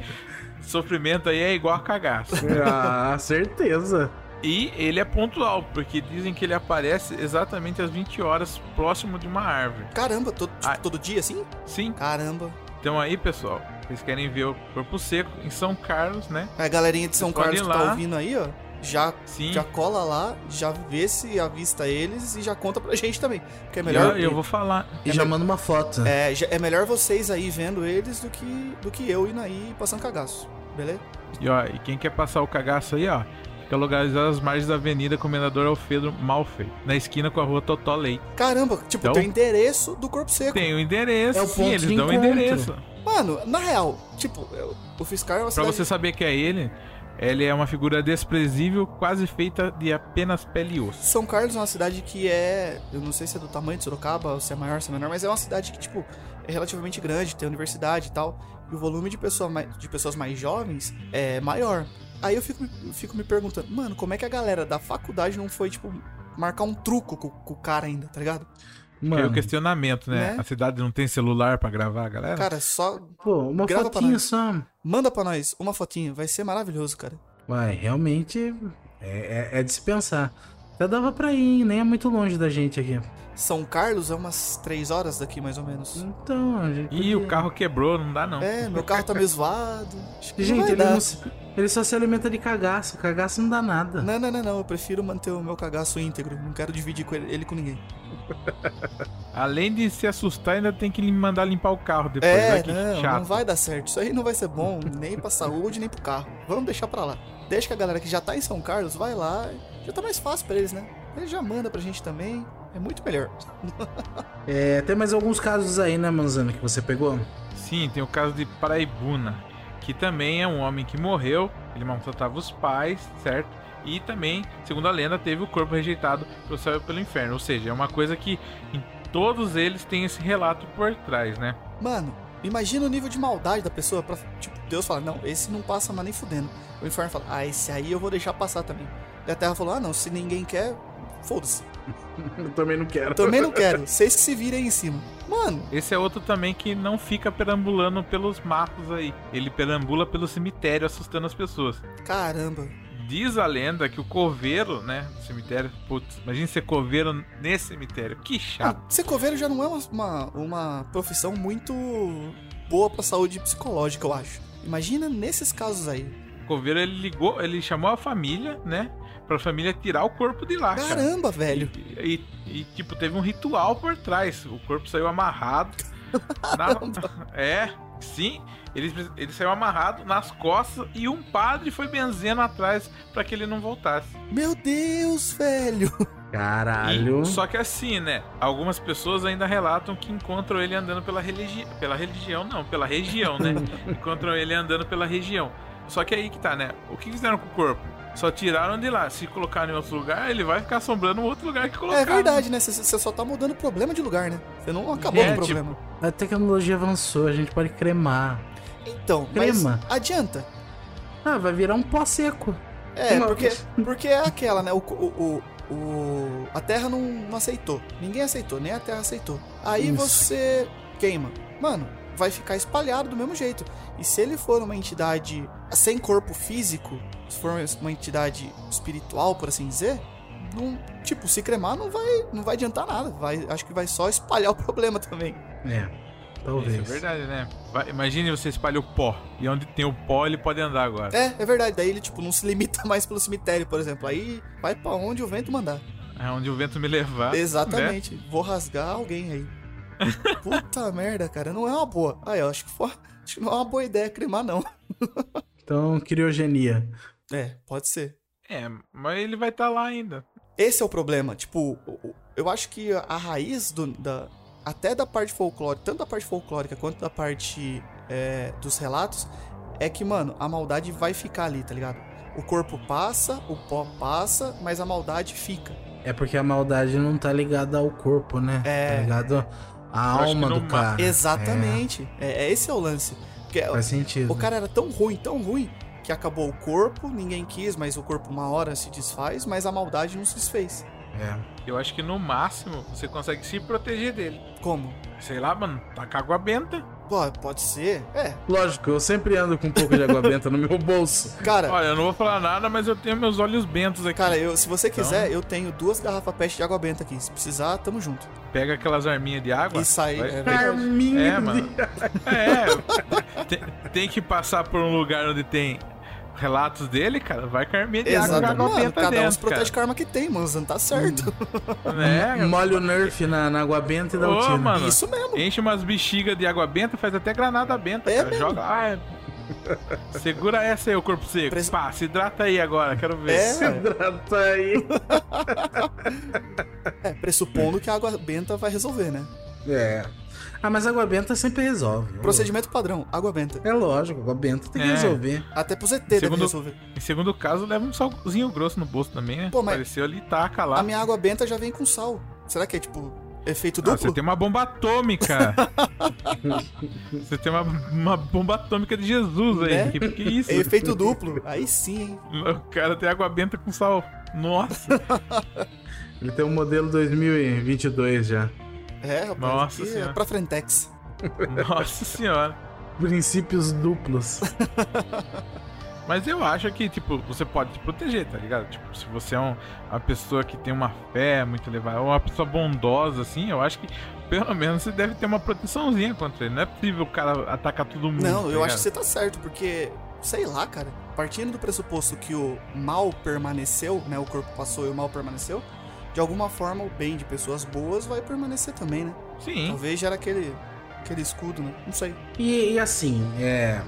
sofrimento aí é igual a cagaço. ah, certeza. E ele é pontual, porque dizem que ele aparece exatamente às 20 horas próximo de uma árvore. Caramba, todo, tipo, Ah. todo dia assim? Sim, Caramba. então aí, pessoal, vocês querem ver o corpo seco em São Carlos, né? A galerinha de São Vocês Carlos que tá lá. ouvindo aí, ó, já, Sim. já cola lá, já vê se avista eles e já conta pra gente também. Porque é melhor. Eu, eu vou falar. E já manda uma foto. É, já- é melhor vocês aí vendo eles do que, do que eu indo aí passando cagaço. Beleza? E, ó, e quem quer passar o cagaço aí, ó, fica localizado às margens da Avenida Comendador Alfredo Malfei, na esquina com a rua Totó Lei. Caramba, tipo, Então- tem o endereço do corpo seco. Tem o endereço, É o sim, eles dão o endereço. Mano, na real, tipo, eu- o Fiscar é uma Pra cidade... você saber que é ele, ele é uma figura desprezível, quase feita de apenas pele e osso. São Carlos é uma cidade que é. Eu não sei se é do tamanho de Sorocaba, ou se é maior, se é menor, mas é uma cidade que, tipo, é relativamente grande, tem universidade e tal. E o volume de, pessoa de pessoas mais jovens é maior. Aí eu fico, fico me perguntando, mano, como é que a galera da faculdade não foi, tipo, marcar um truco com, com o cara ainda, tá ligado? Que é Mano, o questionamento, né? Né? A cidade não tem celular pra gravar, galera? Cara, só pô, uma grava fotinha só. manda pra nós uma fotinha, vai ser maravilhoso, cara. Vai, realmente é, é, é de se pensar. Até dava pra ir, hein? nem é muito longe da gente aqui. São Carlos é umas três horas daqui, mais ou menos. Então, a gente. Ih, o carro quebrou, não dá não. É, meu carro tá meio zoado. Acho que não Gente, ele, não se- ele só se alimenta de cagaço. Cagaço não dá nada. Não, não, não, não. Eu prefiro manter o meu cagaço íntegro. Não quero dividir com ele, ele com ninguém. Além de se assustar, ainda tem que lhe mandar limpar o carro depois. é, não, chato. não vai dar certo. Isso aí não vai ser bom nem pra saúde, nem pro carro. Vamos deixar pra lá. Deixa que a galera que já tá em São Carlos vai lá. Já tá mais fácil pra eles, né? Ele já manda pra gente também. É muito melhor. É, tem mais alguns casos aí, né, Manzano, que você pegou? Sim, tem o caso de Paraibuna, que também é um homem que morreu, ele maltratava os pais, certo? E também, segundo a lenda, teve o corpo rejeitado pelo céu e pelo inferno. Ou seja, é uma coisa que em todos eles tem esse relato por trás, né? Mano, imagina o nível de maldade da pessoa pra, tipo, Deus fala, não, esse não passa mais nem fudendo. O inferno fala, ah, esse aí eu vou deixar passar também. E a terra falou, ah, não, se ninguém quer, foda-se. Eu também não quero. Também não quero. Vocês que se virem aí em cima. Mano, Esse é outro também que não fica perambulando pelos matos aí. Ele perambula pelo cemitério assustando as pessoas. caramba. Diz a lenda que o coveiro, né, do cemitério, putz, imagina ser coveiro nesse cemitério, que chato. Ah, ser coveiro já não é uma, uma, uma profissão muito boa pra saúde psicológica, eu acho. Imagina nesses casos aí. O coveiro ele ligou, ele chamou a família, né, pra família tirar o corpo de lá, cara. Caramba, velho. E, e, e, tipo, teve um ritual por trás. O corpo saiu amarrado. na- é, sim. Ele, ele saiu amarrado nas costas e um padre foi benzendo atrás pra que ele não voltasse. Meu Deus, velho. Caralho. E- só que assim, né? Algumas pessoas ainda relatam que encontram ele andando pela religião. Pela religião, não, pela região, né? encontram ele andando pela região. Só que aí que tá, né? O que fizeram com o corpo? Só tiraram de lá. Se colocar em outro lugar, ele vai ficar assombrando o outro lugar que colocaram. É verdade, né? Você- só tá mudando o problema de lugar, né? Você não acabou É, com o problema. A tecnologia avançou, a gente pode cremar. Então, mas Crema. adianta. Ah, vai virar um pó seco. É, Não, porque, porque é aquela, né? O, o, o, o- a Terra não, não aceitou. Ninguém aceitou, nem a Terra aceitou. Aí Isso. você queima. Mano, vai ficar espalhado do mesmo jeito. E se ele for uma entidade sem corpo físico, se for uma entidade espiritual, por assim dizer, não, tipo, se cremar não vai, não vai adiantar nada. Vai, acho que vai só espalhar o problema também. É, talvez. Isso é verdade, né? Vai- imagine você espalhou pó. E onde tem o pó, ele pode andar agora. É, é verdade. Daí ele, tipo, não se limita mais pelo cemitério, por exemplo. Aí vai pra onde o vento mandar. É onde o vento me levar. né? Exatamente. Vou rasgar alguém aí. Puta merda, cara. Não é uma boa. Aí, eu acho que, for... acho que não é uma boa ideia cremar, não. Então, criogenia. É, pode ser. É, mas ele vai estar lá ainda. Esse é o problema. Tipo, eu acho que a raiz do, da. Até da parte folclórica, tanto da parte folclórica quanto da parte é, dos relatos, é que, mano, a maldade vai ficar ali, tá ligado? O corpo passa, o pó passa, mas a maldade fica. É porque a maldade não tá ligada ao corpo, né? É. Tá ligado à alma do cara. Exatamente. É, é esse é o lance. Porque faz sentido. O cara era tão ruim, tão ruim, que acabou o corpo, ninguém quis, mas o corpo uma hora se desfaz, mas a maldade não se desfez. É. Eu acho que no máximo você consegue se proteger dele. Como? Sei lá, mano, tacar água benta. Pô, pode ser. É. Lógico, eu sempre ando com um pouco de água benta no meu bolso. Cara, Olha, eu não vou falar nada, mas eu tenho meus olhos bentos aqui. cara, eu, se você Então- quiser, eu tenho duas garrafas pet de água benta aqui. Se precisar, tamo junto. Pega aquelas arminhas de água. E sai. vai- É. Arminha É, de- mano. É, tem, tem que passar por um lugar onde tem relatos dele, cara. Vai com a arminha de água, com Exato. água Mano, benta cada um se dentro, protege com a arma que tem, mano. Não tá certo. É, Molha o Nerf na, na água benta e dá o Ô, tiro. mano. Isso mesmo. Enche umas bexigas de água benta, faz até granada benta, É cara. mesmo. Joga. Ah, é- Segura essa aí, o corpo seco. Pres- Pá, se hidrata aí agora, quero ver. É, ué. Hidrata aí. é, pressupondo que a água benta vai resolver, né? É. Ah, mas água benta sempre resolve. Procedimento padrão, água benta. É lógico, água benta tem que É. resolver. Até pro ZT deve Segundo- resolver. Em segundo caso, leva um salzinho grosso no bolso também, né? Pô, mas- Apareceu ali, taca lá. A minha água benta já vem com sal. Será que é tipo efeito Ah, duplo? você tem uma bomba atômica. você tem uma, uma bomba atômica de Jesus aí. Né? Que, que isso? É efeito duplo. Aí sim, hein? O cara tem água benta com sal. Nossa. Ele tem um modelo 2022 já. É, rapaz. Nossa aqui é Senhora. pra Frentex. Nossa senhora. Princípios duplos. Mas eu acho que, tipo, você pode se proteger, tá ligado? Tipo, se você é um- uma pessoa que tem uma fé muito elevada, ou uma pessoa bondosa, assim, eu acho que pelo menos você deve ter uma proteçãozinha contra ele. Não é possível o cara atacar todo mundo. Não, tá eu acho que você tá certo, porque, sei lá, cara, partindo do pressuposto que o mal permaneceu, né? O corpo passou e o mal permaneceu, de alguma forma o bem de pessoas boas vai permanecer também, né? Sim. Talvez gera aquele, aquele escudo, né? Não sei. E, e assim, é.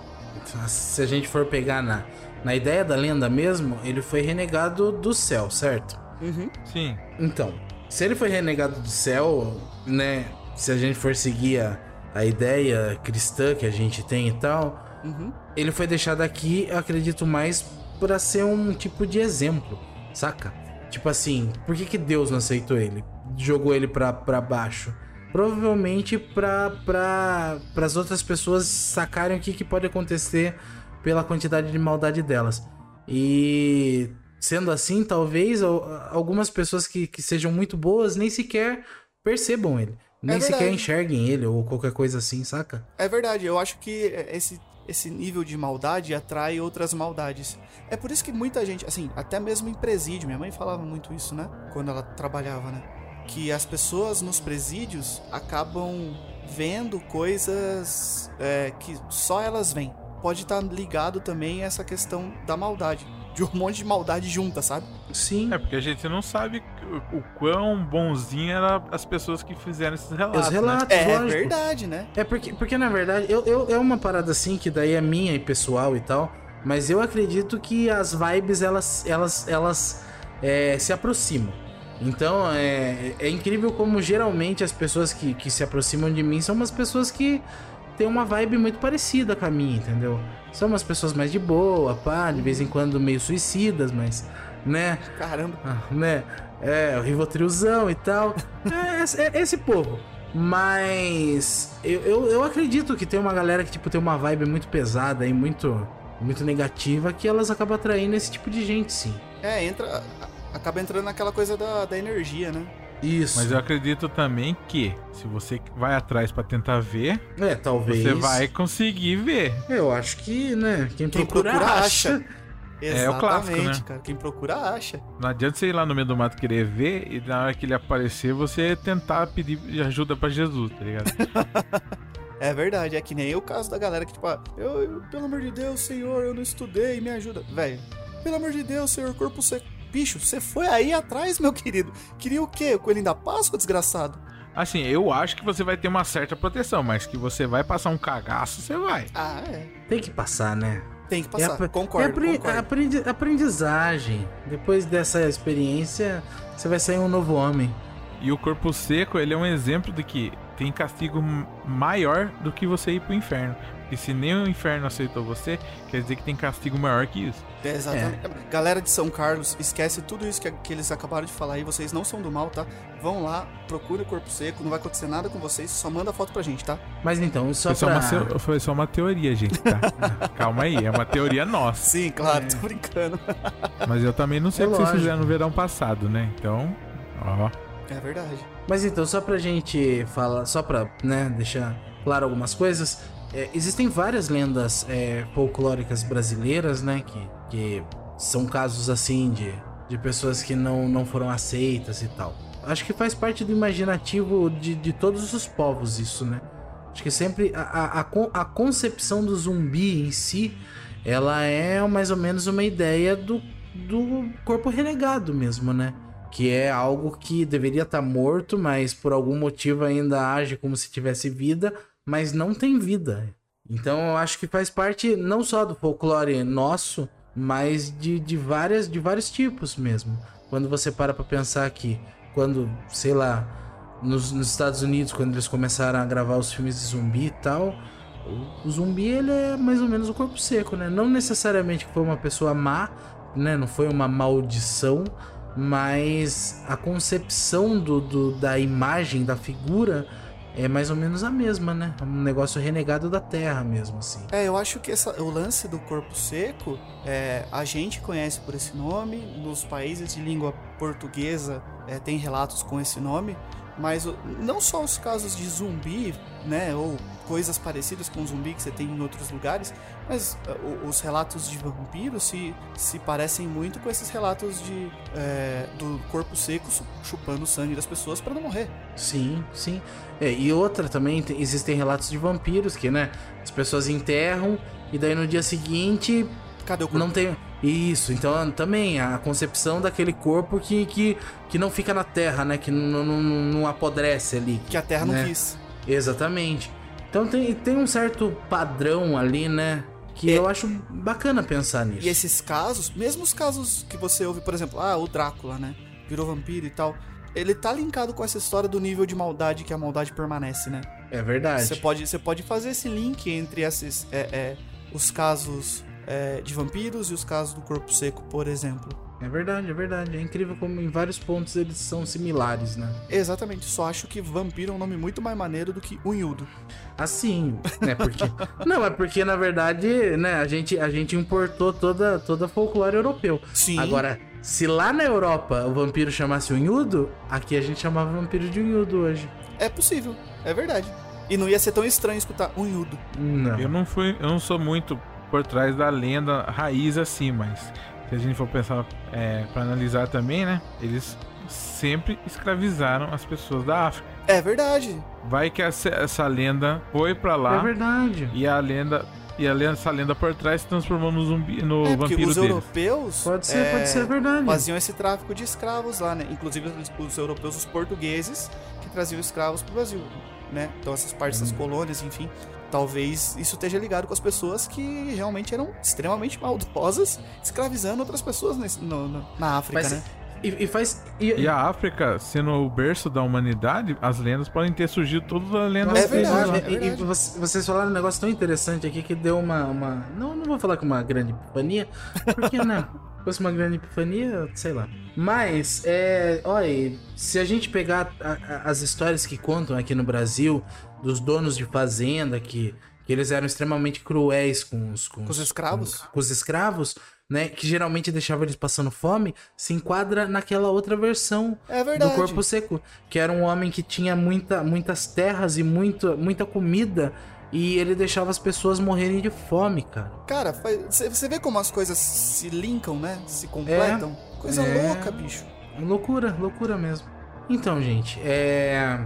Se a gente for pegar na, na ideia da lenda mesmo, ele foi renegado do céu, certo? Uhum. Sim. Então, se ele foi renegado do céu, né? Se a gente for seguir a, a ideia cristã que a gente tem e tal, Uhum. ele foi deixado aqui, eu acredito mais, pra ser um tipo de exemplo, saca? Tipo assim, por que, que Deus não aceitou ele? Jogou ele pra, pra baixo? Provavelmente pra, pra, as outras pessoas sacarem o que, que pode acontecer pela quantidade de maldade delas. E sendo assim, talvez al- algumas pessoas que, que sejam muito boas nem sequer percebam ele. Nem sequer verdade. enxerguem ele ou qualquer coisa assim, saca? É verdade, eu acho que esse, esse nível de maldade atrai outras maldades. É por isso que muita gente, assim, até mesmo em presídio, minha mãe falava muito isso, né? Quando ela trabalhava, né? Que as pessoas nos presídios acabam vendo coisas é, que só elas veem. Pode estar ligado também a essa questão da maldade. De um monte de maldade junta, sabe? Sim. É porque a gente não sabe o, o quão bonzinho eram as pessoas que fizeram esses relatos. Os relatos, É lógico. verdade, né? É porque, porque na verdade, eu, eu, é uma parada assim que daí é minha e pessoal e tal, mas eu acredito que as vibes elas, elas, elas é, se aproximam. Então é, é incrível como geralmente as pessoas que, que se aproximam de mim são umas pessoas que têm uma vibe muito parecida com a minha, entendeu? São umas pessoas mais de boa, pá, de vez em quando meio suicidas, mas, né? Caramba. Ah, né? É, o Rivotrilzão e tal. É, esse- é esse povo. Mas eu, eu, eu acredito que tem uma galera que tipo, tem uma vibe muito pesada e muito, muito negativa que elas acabam atraindo esse tipo de gente, sim. É, entra. Acaba entrando naquela coisa da, da energia, né? Isso. Mas eu acredito também que se você vai atrás pra tentar ver, É, talvez. você vai conseguir ver. Eu acho que, né? Quem, Quem procura, procura, acha. acha. É o clássico, Exatamente, né? cara. Quem procura acha. Não adianta você ir lá no meio do mato querer ver e na hora que ele aparecer você tentar pedir ajuda pra Jesus, tá ligado? É verdade, é que nem o caso da galera que, tipo, ah, eu, eu- pelo amor de Deus, senhor, eu não estudei, me ajuda. Velho, pelo amor de Deus, senhor, corpo seco. Bicho, você foi aí atrás, meu querido. Queria o quê? O coelhinho da Páscoa, desgraçado? Assim, eu acho que você vai ter uma certa proteção, mas que você vai passar um cagaço, você vai. Ah, é. Tem que passar, né? Tem que É passar. apre- concordo, é apre- concordo. aprendi- aprendizagem. Depois dessa experiência, você vai sair um novo homem. E o corpo seco, ele é um exemplo de que tem castigo maior do que você ir pro inferno. E se nem o inferno aceitou você, quer dizer que tem castigo maior que isso. É, exatamente. Galera de São Carlos, esquece tudo isso que, que eles acabaram de falar aí. Vocês não são do mal, tá? Vão lá, procura o corpo seco, não vai acontecer nada com vocês, só manda foto pra gente, tá? Mas então, só Foi só, pra... uma, seu- foi só uma teoria, gente, tá? Calma aí, é uma teoria nossa. Sim, claro, tô brincando. Mas eu também não sei É o que vocês lógico. fizeram no verão passado, né? Então, ó. É verdade. Mas então, só pra gente falar, só pra né, deixar claro algumas coisas, é, existem várias lendas é, folclóricas brasileiras, né, que, que são casos assim de, de pessoas que não, não foram aceitas e tal. Acho que faz parte do imaginativo de, de todos os povos isso, né? Acho que sempre a, a, a, con- a concepção do zumbi em si, ela é mais ou menos uma ideia do, do corpo renegado mesmo, né? Que é algo que deveria estar morto, mas por algum motivo ainda age como se tivesse vida, mas não tem vida. Então eu acho que faz parte não só do folclore nosso, mas de, de várias de vários tipos mesmo. Quando você para pra pensar que quando, sei lá, nos, nos Estados Unidos, quando eles começaram a gravar os filmes de zumbi e tal, o, o zumbi ele é mais ou menos o corpo seco, né? Não necessariamente que foi uma pessoa má, né? Não foi uma maldição, mas a concepção do, do- da imagem, da figura, é mais ou menos a mesma, né? É um negócio renegado da terra mesmo, assim. É, eu acho que essa- o lance do corpo seco, é, a gente conhece por esse nome, nos países de língua portuguesa é, tem relatos com esse nome, mas não só os casos de zumbi, né, ou coisas parecidas com zumbi que você tem em outros lugares, mas o- os relatos de vampiros se, se parecem muito com esses relatos de é, do corpo seco chupando o sangue das pessoas para não morrer. Sim, sim. É, e outra também, tem- existem relatos de vampiros que, né? As pessoas enterram e daí no dia seguinte Cadê o corpo? não tem. Isso, então também a concepção daquele corpo que, que, que não fica na terra, né? Que não, não, não apodrece ali. que a Terra não né? quis. Exatamente. Então tem, tem um certo padrão ali, né? Que É. eu acho bacana pensar nisso. E esses casos, mesmo os casos que você ouve, por exemplo, ah, o Drácula, né? Virou vampiro e tal. Ele tá linkado com essa história do nível de maldade que a maldade permanece, né? É verdade. Você pode, você pode fazer esse link entre esses, é, é, os casos é, de vampiros e os casos do corpo seco, por exemplo. É verdade, é verdade. É incrível como em vários pontos eles são similares, né? Exatamente, só acho que vampiro é um nome muito mais maneiro do que unhudo. Assim, né? Porque. Não, é porque, na verdade, né, a gente, a gente importou toda, toda folclore europeu. Sim. Agora, se lá na Europa o vampiro chamasse unhudo, aqui a gente chamava vampiro de unhudo hoje. É possível, é verdade. E não ia ser tão estranho escutar unhudo. Não. Eu não fui, eu não sou muito por trás da lenda raiz assim, mas se a gente for pensar é, para analisar também, né? Eles sempre escravizaram as pessoas da África. É verdade. Vai que essa, essa lenda foi pra É lá verdade. e a lenda e a lenda, essa lenda por trás se transformou no zumbi, no é, porque vampiro os deles. europeus. Pode ser, é, pode ser verdade. faziam esse tráfico de escravos lá, né? Inclusive os, os europeus, os portugueses, que traziam escravos pro Brasil, né? Então essas partes das colônias, enfim, talvez isso esteja ligado com as pessoas que realmente eram extremamente maldosas, escravizando outras pessoas nesse- no- no- na África, Faz, né? E, e faz. E, E a África, sendo o berço da humanidade, as lendas podem ter surgido todas as lendas. É verdade, e- é e- e vocês falaram um negócio tão interessante aqui que deu uma. uma não, não vou falar que uma grande epifania, porque, né? Se fosse uma grande epifania, sei lá. Mas, é. Olha, se a gente pegar a- a- as histórias que contam aqui no Brasil, dos donos de fazenda, que, que eles eram extremamente cruéis com os, com Com os escravos? Com, com os escravos, né? Que geralmente deixavam eles passando fome, se enquadra naquela outra versão É do corpo seco, que era um homem que tinha muita, muitas terras e muita, muita comida e ele deixava as pessoas morrerem de fome, cara. Cara, você vê como as coisas se linkam, né? Se completam. Coisa É. louca, bicho. Loucura, loucura mesmo. Então, gente, é.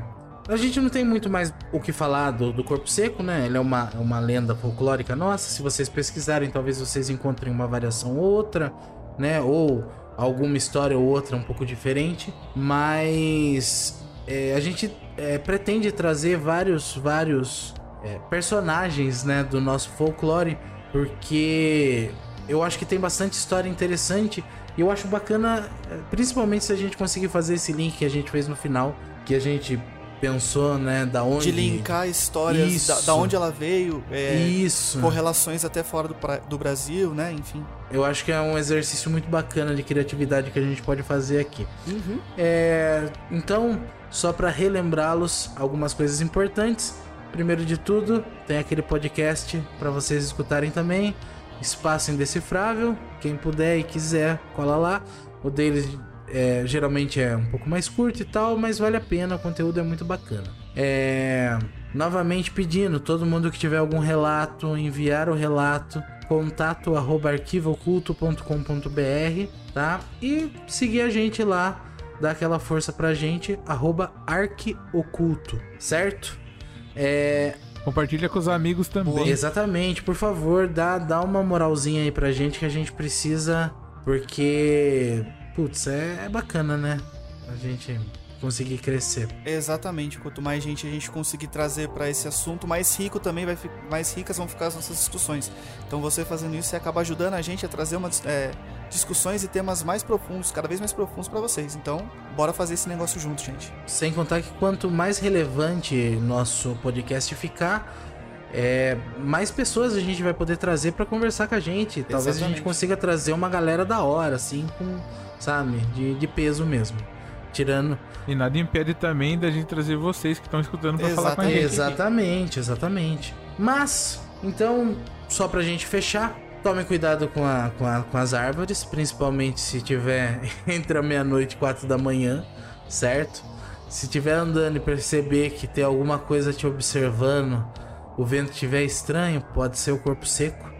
A gente não tem muito mais o que falar do, do corpo seco, né? Ele é uma, é uma lenda folclórica nossa. Se vocês pesquisarem, talvez vocês encontrem uma variação ou outra, né? Ou alguma história ou outra um pouco diferente. Mas é, a gente é, pretende trazer vários, vários é, personagens, né? Do nosso folclore, porque eu acho que tem bastante história interessante. E eu acho bacana, eh, principalmente se a gente conseguir fazer esse link que a gente fez no final, que a gente pensou, né, da onde. De linkar histórias, da, Isso. da onde ela veio, é, Isso. correlações até fora do, do Brasil, né? Enfim. Eu acho que é um exercício muito bacana de criatividade que a gente pode fazer aqui. Uhum. É, então, só para relembrá-los algumas coisas importantes. Primeiro de tudo, tem aquele podcast para vocês escutarem também. Espaço Indecifrável. Quem puder e quiser, cola lá. O deles é, geralmente é um pouco mais curto e tal, mas vale a pena. O conteúdo é muito bacana. É, novamente pedindo, todo mundo que tiver algum relato, enviar o relato contato arroba arquivooculto.com.br, tá? E seguir a gente lá, dar aquela força pra gente, arroba arquioculto, certo? É, Compartilha com os amigos também. exatamente, por favor, dá, dá uma moralzinha aí pra gente que a gente precisa, porque, putz, é, é bacana, né? A gente conseguir crescer. Exatamente. Quanto mais gente a gente conseguir trazer pra esse assunto, mais rico também vai mais ricas vão ficar as nossas discussões. Então você fazendo isso, você acaba ajudando a gente a trazer umas é, discussões e temas mais profundos, cada vez mais profundos pra vocês. Então, bora fazer esse negócio junto, gente. Sem contar que quanto mais relevante nosso podcast ficar, é, mais pessoas a gente vai poder trazer pra conversar com a gente. Talvez a gente Exatamente. consiga trazer uma galera da hora, assim, com, sabe, de, de peso mesmo. Tirando. E nada impede também da gente trazer vocês que estão escutando pra falar com a gente. Exatamente, exatamente. Mas, então, só pra gente fechar, tome cuidado com, a, com, a- com as árvores, principalmente se tiver entre a meia-noite e quatro da manhã, certo? Se tiver andando e perceber que tem alguma coisa te observando, o vento estiver estranho, pode ser o corpo seco.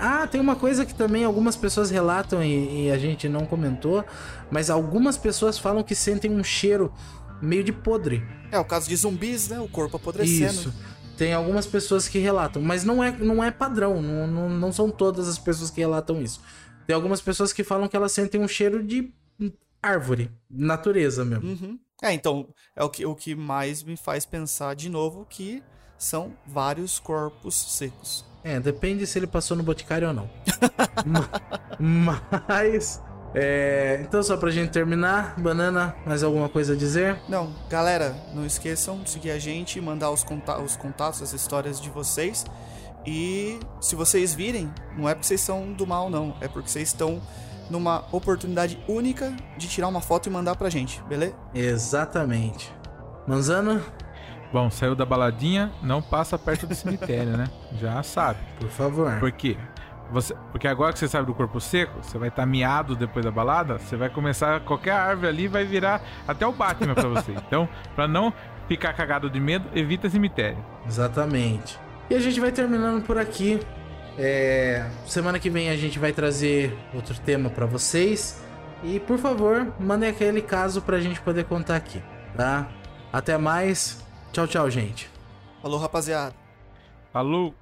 Ah, tem uma coisa que também algumas pessoas relatam e, e a gente não comentou, mas algumas pessoas falam que sentem um cheiro meio de podre. É o caso de zumbis, né? O corpo apodrecendo. Isso. Tem algumas pessoas que relatam, mas não é, não é padrão, não, não, não são todas as pessoas que relatam isso. Tem algumas pessoas que falam que elas sentem um cheiro de árvore, natureza mesmo. Uhum. É, então, é o que, o que mais me faz pensar de novo que são vários corpos secos. É, depende se ele passou no boticário ou não. Ma- mas. É, então, só pra gente terminar, Banana, mais alguma coisa a dizer? Não, galera, não esqueçam de seguir a gente, mandar os, conta os contatos, as histórias de vocês. E se vocês virem, não é porque vocês são do mal, não. É porque vocês estão numa oportunidade única de tirar uma foto e mandar pra gente, beleza? Exatamente. Manzano, Bom, saiu da baladinha, não passa perto do cemitério, né? Já sabe. por favor. Por quê? Você, porque agora que você sabe do corpo seco, você vai estar miado depois da balada, você vai começar qualquer árvore ali vai virar até o Batman pra você. Então, pra não ficar cagado de medo, evita cemitério. Exatamente. E a gente vai terminando por aqui. É, Semana que vem a gente vai trazer outro tema pra vocês. E por favor, mandem aquele caso pra gente poder contar aqui, tá? Até mais. Tchau, tchau, gente. Falou, rapaziada. Falou.